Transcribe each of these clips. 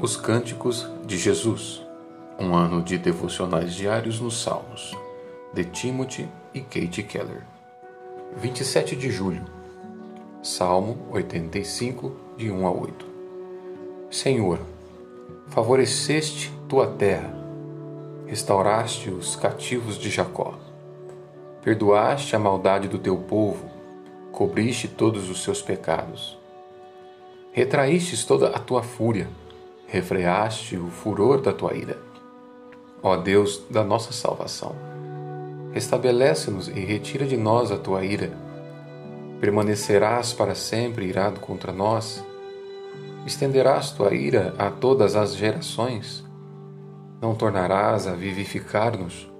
Os Cânticos de Jesus, um ano de devocionais diários nos Salmos, de Timothy e Kate Keller. 27 de julho, Salmo 85, de 1 a 8. Senhor, favoreceste tua terra, restauraste os cativos de Jacó, perdoaste a maldade do teu povo, cobriste todos os seus pecados. Retraístes toda a tua fúria, refreaste o furor da tua ira. Ó Deus da nossa salvação, restabelece-nos e retira de nós a tua ira. Permanecerás para sempre irado contra nós? Estenderás tua ira a todas as gerações? Não tornarás a vivificar-nos,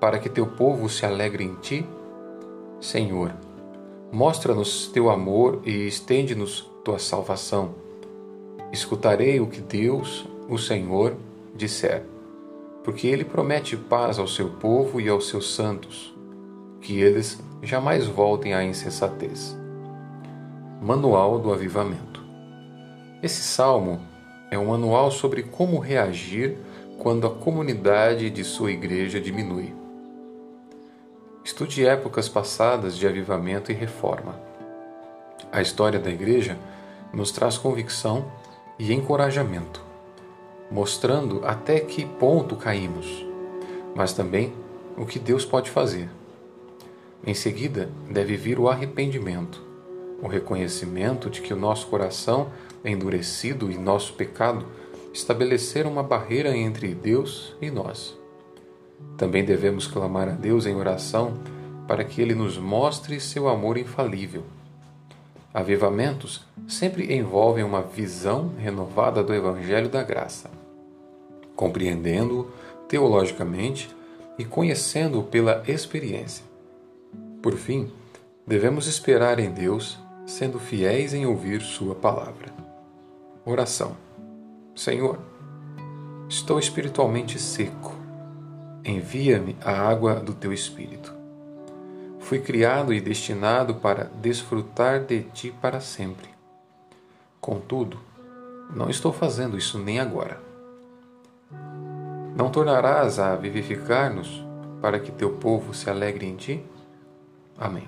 para que teu povo se alegre em ti? Senhor, mostra-nos teu amor e estende-nos tua salvação escutarei o que Deus, o Senhor, disser, porque ele promete paz ao seu povo e aos seus santos, que eles jamais voltem à insensatez. Manual do Avivamento Esse salmo é um manual sobre como reagir quando a comunidade de sua igreja diminui. Estude épocas passadas de avivamento e reforma. A história da igreja nos traz convicção e encorajamento, mostrando até que ponto caímos, mas também o que Deus pode fazer. Em seguida, deve vir o arrependimento, o reconhecimento de que o nosso coração é endurecido e nosso pecado estabeleceram uma barreira entre Deus e nós. Também devemos clamar a Deus em oração para que Ele nos mostre seu amor infalível Avivamentos sempre envolvem uma visão renovada do Evangelho da Graça, compreendendo-o teologicamente e conhecendo-o pela experiência. Por fim, devemos esperar em Deus, sendo fiéis em ouvir Sua palavra. Oração: Senhor, estou espiritualmente seco. Envia-me a água do teu espírito Fui criado e destinado para desfrutar de ti para sempre. Contudo, não estou fazendo isso nem agora. Não tornarás a vivificar-nos para que teu povo se alegre em ti? Amém.